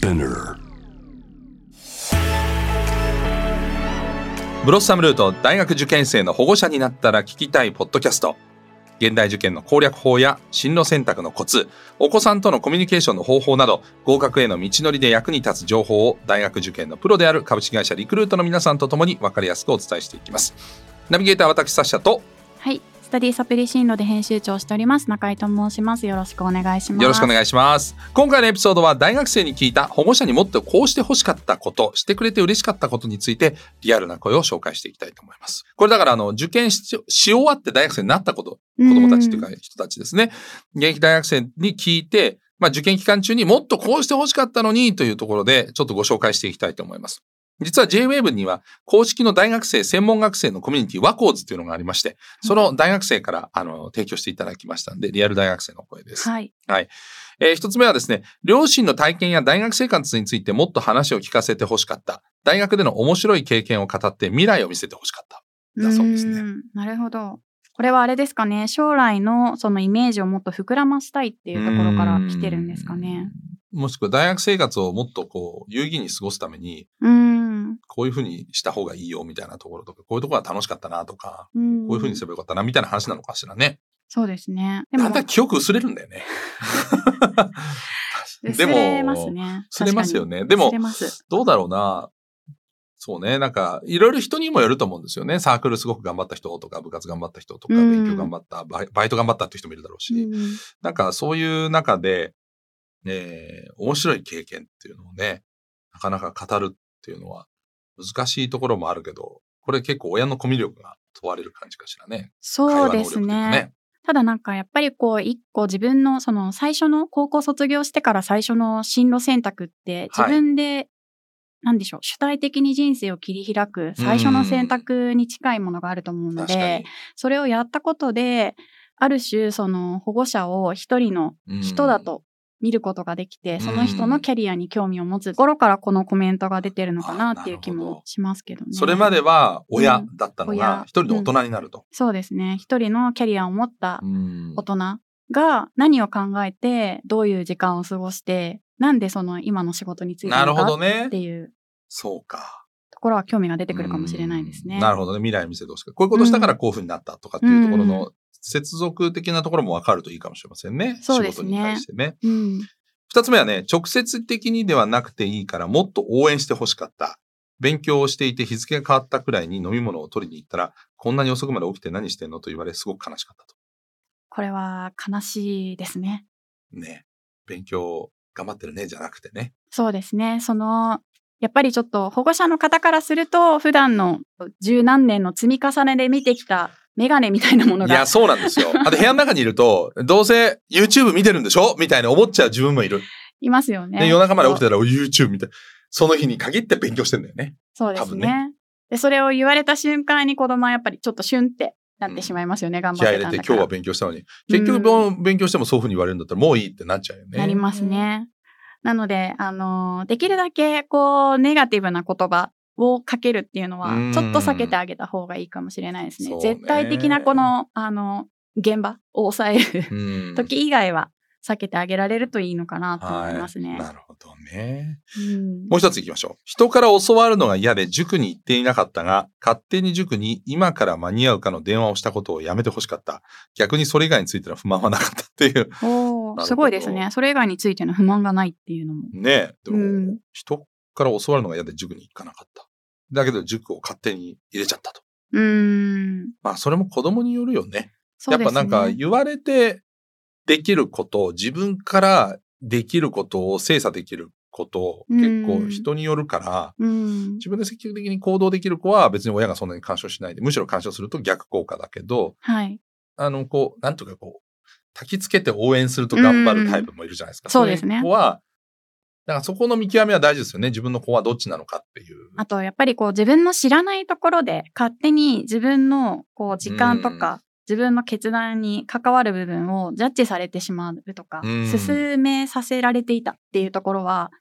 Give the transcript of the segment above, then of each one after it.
Spinner. ブロッサムルート大学受験生の保護者になったら聞きたいポッドキャスト。現代受験の攻略法や進路選択のコツ、お子さんとのコミュニケーションの方法など、合格への道のりで役に立つ情報を大学受験のプロである株式会社リクルートの皆さんと共に分かりやすくお伝えしていきます。ナビゲーター私、サッシャとはい。スタディサプリ進路で編集長をしております中井と申します。よろしくお願いします。よろしくお願いします。今回のエピソードは大学生に聞いた保護者にもっとこうして欲しかったこと、してくれて嬉しかったことについてリアルな声を紹介していきたいと思います。これだからあの受験しし終わって大学生になったこと、子供たちというか人たちですね。現役大学生に聞いて、まあ受験期間中にもっとこうして欲しかったのにというところでちょっとご紹介していきたいと思います。実は JWAVE には公式の大学生、専門学生のコミュニティワコーズというのがありまして、その大学生からあの提供していただきましたんで、リアル大学生の声です。はい。えー一つ目はですね、両親の体験や大学生活についてもっと話を聞かせて欲しかった。大学での面白い経験を語って未来を見せて欲しかった。だそうですね。んなるほど。これはあれですかね。将来のそのイメージをもっと膨らましたいっていうところから来てるんですかね。もしくは大学生活をもっとこう、有意義に過ごすために、うん。こういうふうにした方がいいよみたいなところとか、こういうところが楽しかったなとか、うんこういうふうにすればよかったなみたいな話なのかしらね。そうですね。でもだんだん記憶薄れるんだよね。でも、薄れますね。薄れますよね。ね。でも。どうだろうな。そうね。なんか、いろいろ人にもよると思うんですよね。サークルすごく頑張った人とか、部活頑張った人とか、うん勉強頑張った、バイバイト頑張ったって人もいるだろうし、うんなんかそういう中で、えー面白い経験っていうのをね、なかなか語るっていうのは難しいところもあるけど、これ結構親のコミュ力が問われる感じかしらね。そうですね。。ただなんかやっぱりこう一個自分のその最初の高校卒業してから最初の進路選択って自分で、なんでしょう主体的に人生を切り開く最初の選択に近いものがあると思うのでに。それをやったことである種その保護者を一人のうん人だと見ることができて、んその人のキャリアに興味を持つところからこのコメントが出てるのかなっていう気もしますけどね。それまでは親うんだったの親が、一人の大人になると。そうですね一人のキャリアを持ったうん大人が何を考えてどういう時間を過ごしてなんでその今の仕事についてなるかほどねって。いうそうか。ところは興味が出てくるかもしれないですね。うんなるほどね。未来見せてほしくこういうことしたからこういうふうになったとかっていうところうんの接続的なところも分かるといいかもしれませんね。そうですね仕事に対してね。うん二つ目はね、直接的にではなくていいからもっと応援してほしかった。勉強をしていて日付が変わったくらいに飲み物を取りに行ったら、こんなに遅くまで起きて何してんのと言われ、すごく悲しかったと。これは悲しいですね。ね。勉強頑張ってるね、じゃなくてね。そうですね。そのやっぱりちょっと保護者の方からすると普段の十何年の積み重ねで見てきたメガネみたいなものがいや、そうなんですよ。あと部屋の中にいると、どうせ YouTube 見てるんでしょ？みたいに思っちゃう自分もいる。いますよね。で、夜中まで起きてたら YouTube みたい。その日に限って勉強してんだよね。そうです多分ねで、それを言われた瞬間に子供はやっぱりちょっとシュンってなってしまいますよね。頑張気合ってたんだから。入れて今日は勉強したのに。結局うん勉強してもそういうふうに言われるんだったらもういいってなっちゃうよね。なりますね。なので、あのーできるだけ、こう、ネガティブな言葉をかけるっていうのはうん、ちょっと避けてあげた方がいいかもしれないですね。絶対的なこの、あの、現場を抑えるうん。時以外は避けてあげられるといいのかなと思いますね。はい。なるほどね。うんもう一つ行きましょう。人から教わるのが嫌で塾に行っていなかったが、勝手に塾に今から間に合うかの電話をしたことをやめてほしかった。逆にそれ以外についての不満はなかったっていう。おーすごいですね。それ以外についての不満がないっていうのも。ねえ。でも、うん人から教わるのが嫌で塾に行かなかった。だけど塾を勝手に入れちゃったと。うーん。まあ、それも子供によるよね。ね。やっぱなんか言われてできること、自分からできることを精査できること、うん結構人によるから、うん。自分で積極的に行動できる子は別に親がそんなに干渉しないで、むしろ干渉すると逆効果だけど、はい。あの、こう、なんとかこう、焚きつけて応援すると頑張るタイプもいるじゃないですか。うんそうですねい子は、だからそこの見極めは大事ですよね。自分の子はどっちなのかっていう。あと、やっぱりこう自分の知らないところで勝手に自分のこう時間とか、自分の決断に関わる部分をジャッジされてしまうとか、うん進めさせられていたっていうところは、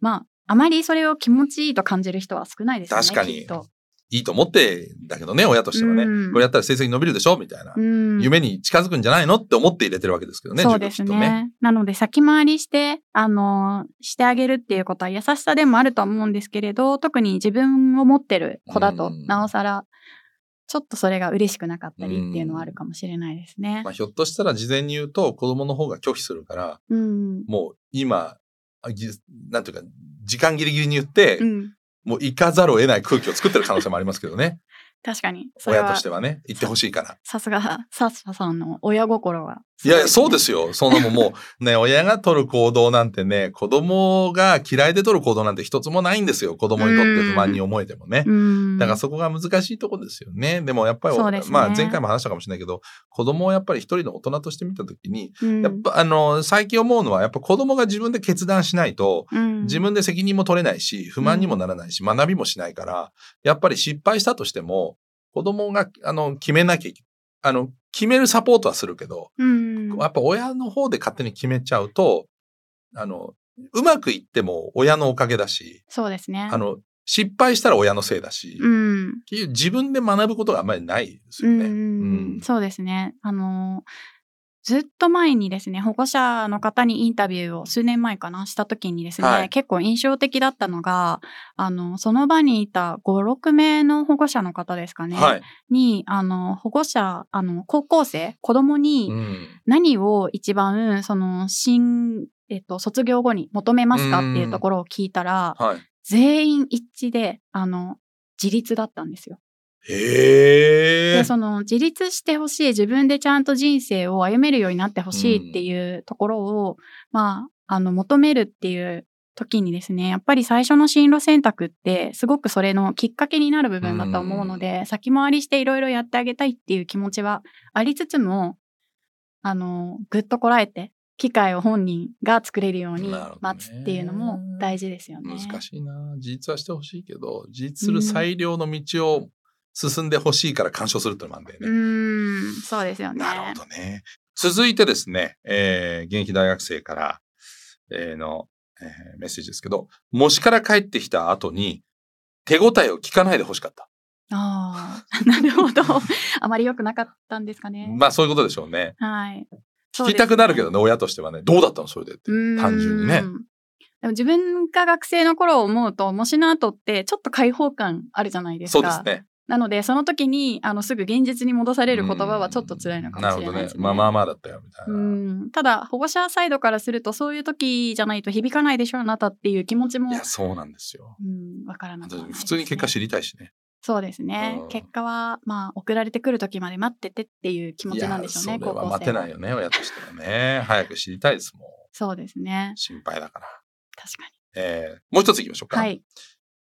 まあ、あまりそれを気持ちいいと感じる人は少ないですよね。確かにいいと思ってだけどね、親としてはね。うんこれやったら成績伸びるでしょみたいな。うん夢に近づくんじゃないのって思って入れてるわけですけどね、そうです塾きっとね。なので先回りして、あの、してあげるっていうことは優しさでもあるとは思うんですけれど、特に自分を持ってる子だとうん、なおさら、ちょっとそれが嬉しくなかったりっていうのはあるかもしれないですねま。あ、ひょっとしたら事前に言うと子供の方が拒否するから、うん。もう今、なんていうか、時間ギリギリに言って、うん。もう行かざるを得ない空気を作ってる可能性もありますけどね。確かに。親としてはね、行ってほしいから。さすが、サッサさんの親心が。いやいや、そうですすよ。そんなもんもう、ね、親が取る行動なんてね、子供が嫌いで取る行動なんて一つもないんですよ。子供にとって不満に思えてもね。だからそこが難しいところですよね。でもやっぱり、ねまあ前回も話したかもしれないけど、子供をやっぱり一人の大人として見たときに、うん、やっぱあの、最近思うのは、やっぱ子供が自分で決断しないと、うん、自分で責任も取れないし、不満にもならないし、学びもしないから、やっぱり失敗したとしても、子供が、あの、決めなきゃいけあの、決めるサポートはするけど、うん、やっぱ親の方で勝手に決めちゃうと、あの、うまくいっても親のおかげだし、そうですね。あの、失敗したら親のせいだし、うん。自分で学ぶことがあんまりないですよね。うんうんそうですね。あのーずっと前にですね、保護者の方にインタビューを数年前かな、した時にですね、はい結構印象的だったのが、あの、その場にいた5、6名の保護者の方ですかね、はい。に、あの、保護者、あの、高校生、子供にうん何を一番、その、新、えっと、卒業後に求めますかっていうところを聞いたら、はい。全員一致で、あの、自立だったんですよ。で、。その自立してほしい、自分でちゃんと人生を歩めるようになってほしいっていうところを、まあ、あの、求めるっていう時にですね、やっぱり最初の進路選択って、すごくそれのきっかけになる部分だと思うので、先回りしていろいろやってあげたいっていう気持ちはありつつも、あの、ぐっとこらえて、機会を本人が作れるように待つっていうのも大事ですよね。難しいな。自立はしてほしいけど、自立する最良の道を進んでほしいから干渉するってのもあるんだようね。ーん、そうですよね。なるほどね。続いてですね、えー現役大学生から、えーの、えーメッセージですけど、模試から帰ってきた後に、手応えを聞かないでほしかった。ああ、なるほど。あまり良くなかったんですかね。まあそういうことでしょうね。はい。聞きたくなるけどね、親としてはね。どうだったのそれでって。単純にね。でも自分が学生の頃を思うと、模試の後ってちょっと開放感あるじゃないですか。そうですね。なので、その時に、あの、すぐ現実に戻される言葉はちょっと辛いのかもしれないですね。なるほどね。まあまあまあだったよ、みたいうな。ん。ただ、保護者サイドからすると、そういう時じゃないと響かないでしょ、あなたっていう気持ちも、いや、そうなんですよ。うん、わからなくね普通に結果知りたいしね。そうですねう。ん結果は、まあ、送られてくる時まで待っててっていう気持ちなんでしょうね、いやそれは高校生待てないよね、親としてはね。早く知りたいですもん。そうですね。心配だから。確かえーもう一つ行きましょうに。か。はい。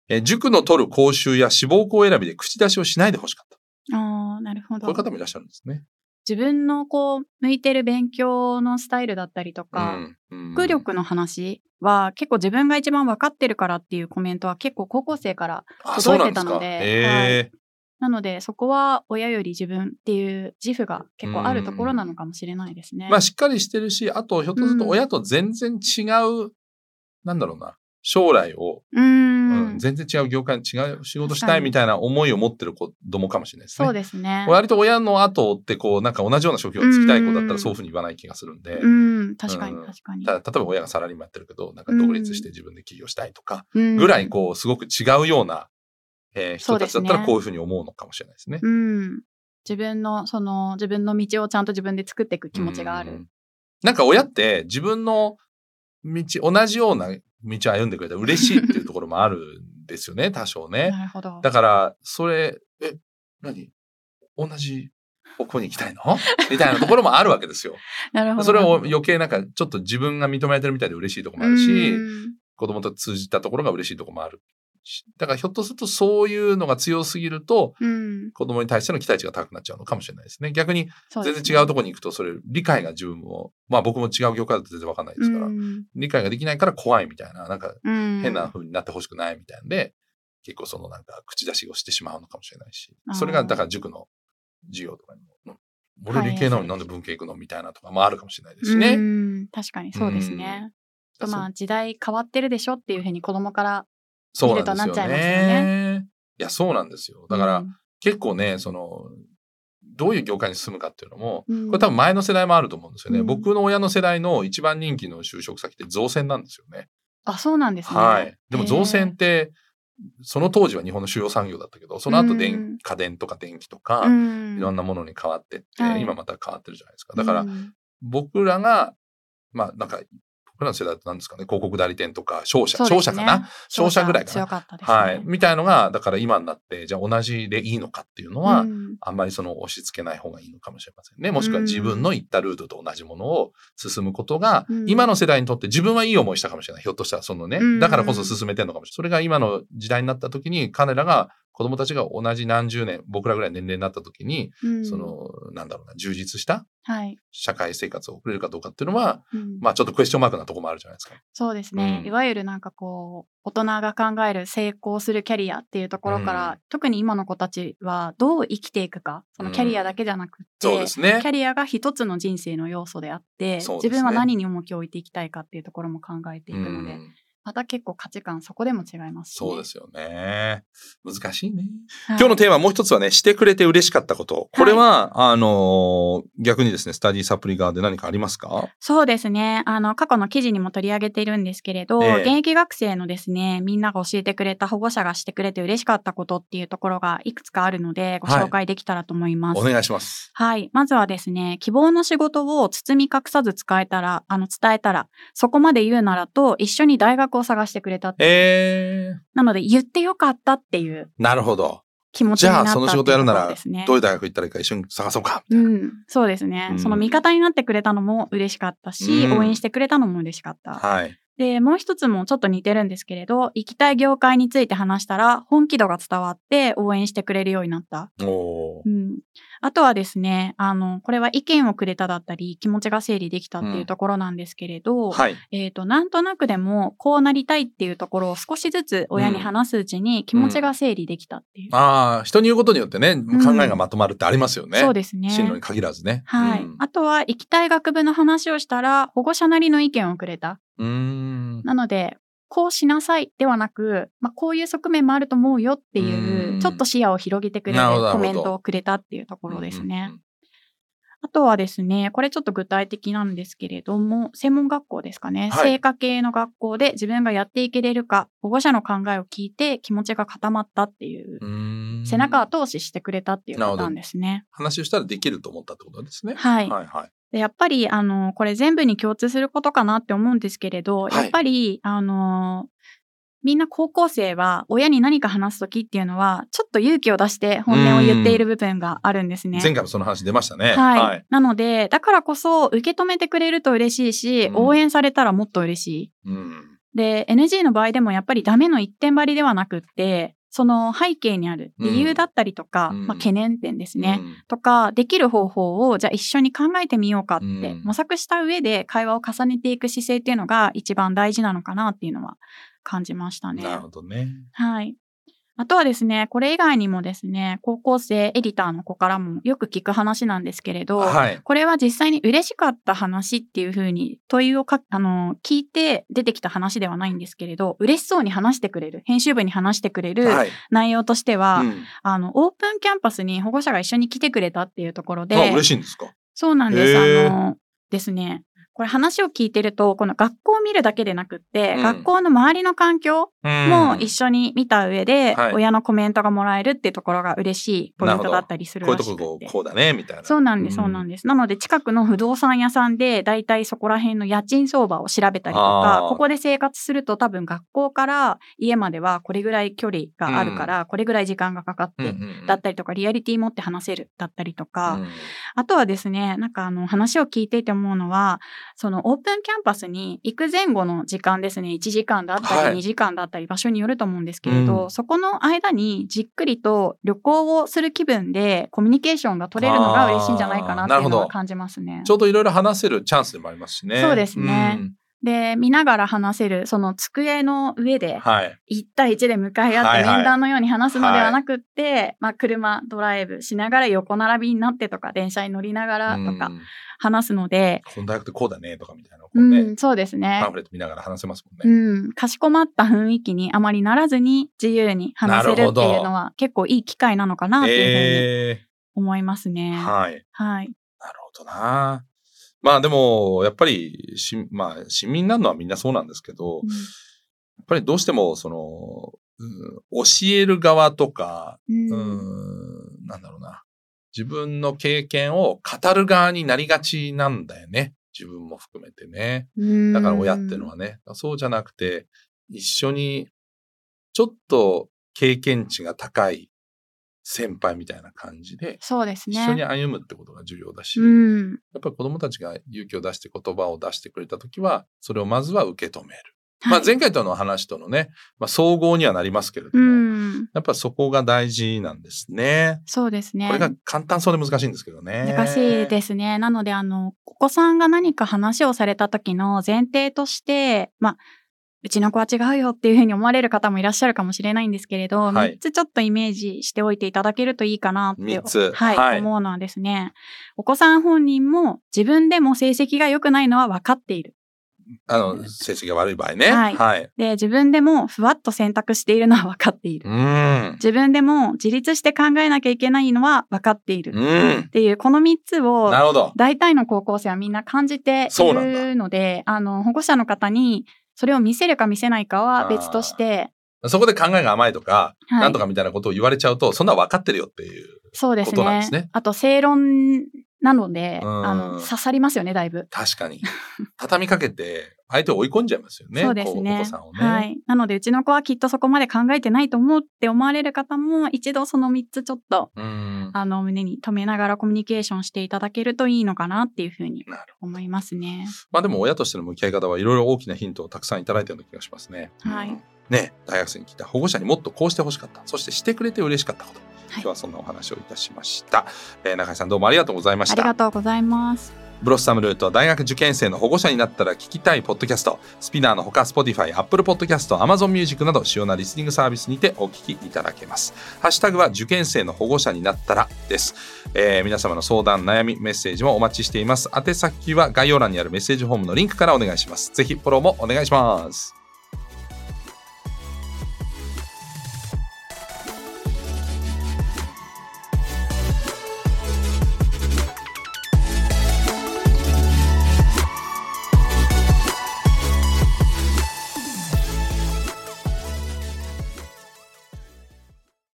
えー塾の取る講習や志望校選びで口出しをしないでほしかった。ああ、なるほどこういう。方もいらっしゃるんですね。自分のこう、向いてる勉強のスタイルだったりとか、うんうん学力の話は結構自分が一番分かってるからっていうコメントは結構高校生から届ないてたのでへーなのでそこは親より自分っていう自負が結構あるところなのかもしれないですね。まあしっかりしてるし、あとひょっとすると親と全然違う、なんだろうな、将来を、うんん。全然違う業界に違う仕事したいみたいな思いを持ってる子供かもしれないですね。そうですね。割と親の後ってこう、なんか同じような職業をつきたい子だったうんらそういうふうに言わない気がするんで。うん、確かにうん確かに。ただ例えば親がサラリーマンやってるけど、なんか独立して自分で起業したいとか、ぐぐらいこう、すごく違うような、えー人たちだったらこういうふうに思うのかもしれないですね。うん。自分の、その、自分の道をちゃんと自分で作っていく気持ちがあるうん。。なんか親って自分の道、同じような道を歩んでくれたら嬉しいっていうところもあるんですよね、多少ね。なるほど。だから、それ、え、何？同じ方向に行きたいの？みたいなところもあるわけですよ。なるほど。それを余計なんかちょっと自分が認められてるみたいで嬉しいところもあるし、うん子供と通じたところが嬉しいところもあるし。だからひょっとするとそういうのが強すぎると、うん。子供に対しての期待値が高くなっちゃうのかもしれないですね。逆に全然違うところに行くと、それ理解が自分も、まあ僕も違う業界だと全然わかんないですから、うん理解ができないから怖いみたいな、なんかうん変な風になってほしくないみたいなんで、結構そのなんか口出しをしてしまうのかもしれないしそれがだから塾の授業とかにも、俺はい理系なのになんで文系行くの？みたいなとかもあるかもしれないですしね。うん確かにそうですね。とまあ時代変わってるでしょっていうふうに子供からそうなんですよ見るとなっちゃいますよね。いや、そうなんですよ。だから、うん結構ね、その、どういう業界に進むかっていうのも、うんこれ多分前の世代もあると思うんですよね。うん僕の親の世代の一番人気の就職先って造船なんですよね。あ、そうなんですね。はい。でも造船って、その当時は日本の主要産業だったけど、その後電、うん家電とか電気とか、うんいろんなものに変わってって、はい今また変わってるじゃないですか。だから、うん僕らが、まあなんか、僕らの世代って何ですかね、広告代理店とか商社、ね商社かな？商社ぐらいかな？強かったですね。はい。みたいのが、だから今になって、じゃあ同じでいいのかっていうのは、うんあんまりその押し付けない方がいいのかもしれませんね。もしくは自分の行ったルートと同じものを進むことが、うん今の世代にとって自分はいい思いしたかもしれない。ひょっとしたらそのねうん、だからこそ進めてるのかもしれない。それが今の時代になった時に、彼らが、子供たちが同じ何十年、僕らぐらい年齢になった時に、うん。その、なんだろうな、充実したはい。社会生活を送れるかどうかっていうのは、うん。まあちょっとクエスチョンマークなところもあるじゃないですか。そうですね、うん。いわゆるなんかこう大人が考える成功するキャリアっていうところから、うん。特に今の子たちはどう生きていくかそのキャリアだけじゃなくって、そうですね。キ。ャリアが一つの人生の要素であって、ね。自分は何に重きを置いていきたいかっていうところも考えていくので、うんまた結構価値観そこでも違いますし、ね、そうですよね。難しいね。はい今日のテーマもう一つはね、してくれて嬉しかったこと。これは、あのー逆にですね、スタディサプリ側で何かありますか？そうですね。あの、過去の記事にも取り上げているんですけれど、ええ現役学生のですね、みんなが教えてくれた保護者がしてくれて嬉しかったことっていうところがいくつかあるので、ご紹介できたらと思います。お願いします。はい。まずはですね、希望の仕事を包み隠さず使えたら、あの、伝えたら、そこまで言うならと、一緒に大学を探してくれた。えー、なので、言ってよかったっていうなるほど。気持ちじゃあ、その仕事やるなら。どういう大学行ったらいいか一緒に探そうか。うん、そうですね、うんその味方になってくれたのも嬉しかったし、うん応援してくれたのも嬉しかった。はい。で、もう一つもちょっと似てるんですけれど、行きたい業界について話したら、本気度が伝わって応援してくれるようになった。おーうん。あとはですね、あの、これは意見をくれただったり、気持ちが整理できたっていうところなんですけれど、はい。えっ、と、なんとなくでも、こうなりたいっていうところを少しずつ親に話すうちに気持ちが整理できたっていう。ああ、人に言うことによってね、ん考えがまとまるってありますよね。そうですね。進路に限らずね。はい、うんあとは、行きたい学部の話をしたら、保護者なりの意見をくれた。うーん。なので、こうしなさいではなく、まあ、こういう側面もあると思うよっていうう、んちょっと視野を広げてくれるコメントをくれたっていうところですね。うんうんあとはですね、これちょっと具体的なんですけれども、専門学校ですかね、はい成果系の学校で自分がやっていけれるか、保護者の考えを聞いて気持ちが固まったっていう、う背中を通ししてくれたっていうパターンですね。話をしたらできると思ったってことですね。はい。はいはい。でやっぱり、あの、これ全部に共通することかなって思うんですけれど、はいやっぱり、あの、みんな高校生は親に何か話すときっていうのは、ちょっと勇気を出して本音を言っている部分があるんですね。前回もその話出ましたね。はい、なので、だからこそ受け止めてくれると嬉しいし、うん応援されたらもっと嬉しい。うん。で、NG の場合でもやっぱりダメの一点張りではなくって、その背景にある理由だったりとか、うんまあ、懸念点ですね。うんとか、できる方法をじゃあ一緒に考えてみようかって、うん模索した上で会話を重ねていく姿勢っていうのが一番大事なのかなっていうのは感じましたね。なるほどね。はい。あとはですね、これ以外にもですね、高校生エディターの子からもよく聞く話なんですけれど、はい。これは実際に嬉しかった話っていうふうに問いをかあの聞いて出てきた話ではないんですけれど、嬉しそうに話してくれる、編集部に話してくれるはい。内容としては、うんあの、オープンキャンパスに保護者が一緒に来てくれたっていうところで、あ、嬉しいんですか？そうなんです。あの、ですね。これ話を聞いてると、この学校を見るだけでなくって、うん。学校の周りの環境も一緒に見た上で、はい。親のコメントがもらえるっていうところが嬉しいポイントだったりするこういうらしくて。とここうこうだね、みたいな。そうなんです、そうなんです。なので、近くの不動産屋さんで、だいたいそこら辺の家賃相場を調べたりとかここで生活すると多分学校から家まではこれぐらい距離があるから、これぐらい時間がかかって、うんうんうん。だったりとか、リアリティ持って話せるだったりとか、うん。あとはですね、なんかあの話を聞いていて思うのは、そのオープンキャンパスに行く前後の時間ですね、1時間だったはい。り2時間だったり場所によると思うんですけれど、うん。そこの間にじっくりと旅行をする気分でコミュニケーションが取れるのが嬉しいんじゃないかなっていうのは感じますね。ち。ょうどいろいろ話せるチャンスでもありますしね。そうですね。うんで、見ながら話せる、その机の上で、はい。1対1で向かい合ってはいはい面談のように話すのではなくって、まあ車ドライブしながら横並びになってとか、電車に乗りながらとかうん話すので、この大学ってこうだねとかみたいなのをこううね、ん、そうですねパン。フレット見ながら話せますもんうね。ん、かしこまった雰囲気にあまりならずに自由に話せるっていうのは結構いい機会なのかなっていうふうにえ思いますね。ー、はい。はい。なるほどな。まあでも、やっぱりし、まあ、市民になるのはみんなそうなんですけど、うんやっぱりどうしても、その、うん教える側とか、うんうん、なんだろうな。自分の経験を語る側になりがちなんだよね。自分も含めてね。だから親っていうのはね。そうじゃなくて、一緒に、ちょっと経験値が高い先輩みたいな感じで、そうですね。一緒に歩むってことが重要だし、うん。やっぱり子供たちが勇気を出して言葉を出してくれたときは、それをまずは受け止める。まあはい前回との話とのね、まあ総合にはなりますけれどうも、ん。やっぱそこが大事なんですね。そうですね。これが簡単そうで難しいんですけどね。難しいですね。なので、あの、お子さんが何か話をされた時の前提として、まあ、うちの子は違うよっていうふうに思われる方もいらっしゃるかもしれないんですけれど、はい3つちょっとイメージしておいていただけるといいかなって、はい、はい思うのはですね、お子さん本人も自分でも成績が良くないのは分かっている。あの、成績が悪い場合ね。はいはい。で、自分でもふわっと選択しているのは分かっている。うん。自分でも自立して考えなきゃいけないのは分かっている。うんっ。ていう、この3つをなるほど。大体の高校生はみんな感じているので、あの、保護者の方にそれを見せるか見せないかは別として、そこで考えが甘いとか、はいなんとかみたいなことを言われちゃうと、そんな分かってるよっていう。そうですね。ことなんですねあと、正論なので、うんあの、刺さりますよね、だいぶ。確かに。畳みかけて、相手を追い込んじゃいますよね。そうですこおね子さんをね。はい。なので、うちの子はきっとそこまで考えてないと思うって思われる方も、一度その3つちょっと、うん。あの、胸に留めながらコミュニケーションしていただけるといいのかなっていうふうに思いますね。まあでも親としての向き合い方はいろいろ大きなヒントをたくさんいただいたような気がしますね。はいうんね、大学生に聞いた保護者にもっとこうしてほしかった。そしてしてくれて嬉しかったこと。はい今日はそんなお話をいたしました。えー中井さんどうもありがとうございましありがた。とうございます。ブロッサムルート大学受験生の保護者になったら聞きたいポッドキャスト、スピナーのほか Spotify、Apple Podcast、Amazon Music など主要なリスニングサービスにてお聞きいただけます。ハッシュタグは受験生の保護者になったらです。えー皆様の相談、悩み、メッセージもお待ちしています。宛先は概要欄にあるメッセージフォームのリンクからお願いします。ぜひフォローもお願いします。